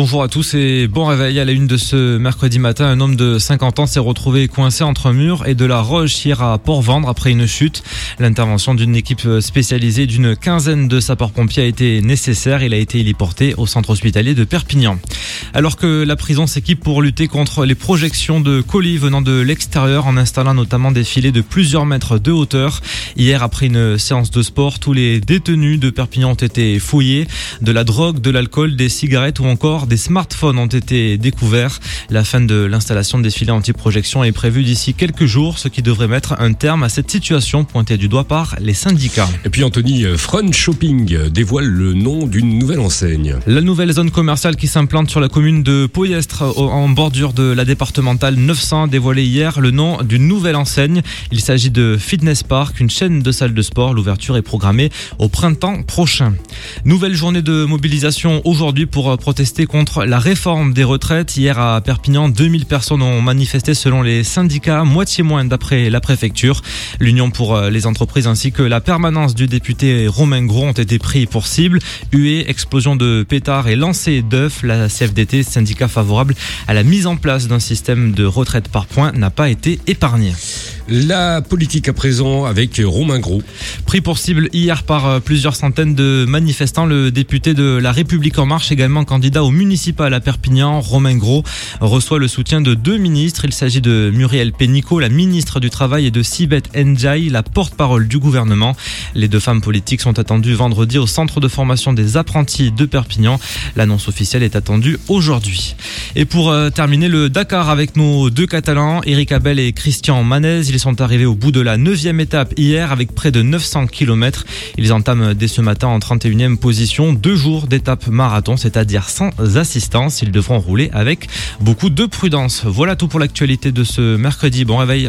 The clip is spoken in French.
Bonjour à tous et bon réveil à la une de ce mercredi matin. Un homme de 50 ans s'est retrouvé coincé entre un mur et de la roche hier à Port-Vendre après une chute. L'intervention d'une équipe spécialisée d'une quinzaine de sapeurs-pompiers a été nécessaire. Il a été héliporté au centre hospitalier de Perpignan. Alors que la prison s'équipe pour lutter contre les projections de colis venant de l'extérieur en installant notamment des filets de plusieurs mètres de hauteur. Hier, après une séance de sport, tous les détenus de Perpignan ont été fouillés. De la drogue, de l'alcool, des cigarettes ou encore des smartphones ont été découverts. La fin de l'installation des filets anti-projection est prévue d'ici quelques jours, ce qui devrait mettre un terme à cette situation pointée du doigt par les syndicats. Et puis Anthony, euh, Front Shopping dévoile le nom d'une nouvelle enseigne. La nouvelle zone commerciale qui s'implante sur la commune de Poyestre en bordure de la départementale 900 a dévoilé hier le nom d'une nouvelle enseigne. Il s'agit de Fitness Park, une chaîne de salles de sport. L'ouverture est programmée au printemps prochain. Nouvelle journée de mobilisation aujourd'hui pour protester contre la réforme des retraites. Hier à Perpignan, 2000 personnes ont manifesté selon les syndicats, moitié moins d'après la préfecture. L'Union pour les entreprises ainsi que la permanence du député Romain Gros ont été pris pour cible. Huée, explosion de pétards et lancé d'œufs. La CFDT, syndicat favorable à la mise en place d'un système de retraite par points, n'a pas été épargné. La politique à présent avec Romain Gros. Pris pour cible hier par euh, plusieurs centaines de manifestants, le député de La République En Marche, également candidat au municipal à Perpignan, Romain Gros, reçoit le soutien de deux ministres. Il s'agit de Muriel Pénicaud, la ministre du Travail, et de Sibeth Ndiaye, la porte-parole du gouvernement. Les deux femmes politiques sont attendues vendredi au centre de formation des apprentis de Perpignan. L'annonce officielle est attendue aujourd'hui. Et pour euh, terminer, le Dakar avec nos deux Catalans, Eric Abel et Christian Manez. Ils sont arrivés au bout de la neuvième étape hier avec près de 900 km. Ils entament dès ce matin en 31e position deux jours d'étape marathon, c'est-à-dire sans assistance. Ils devront rouler avec beaucoup de prudence. Voilà tout pour l'actualité de ce mercredi. Bon réveil.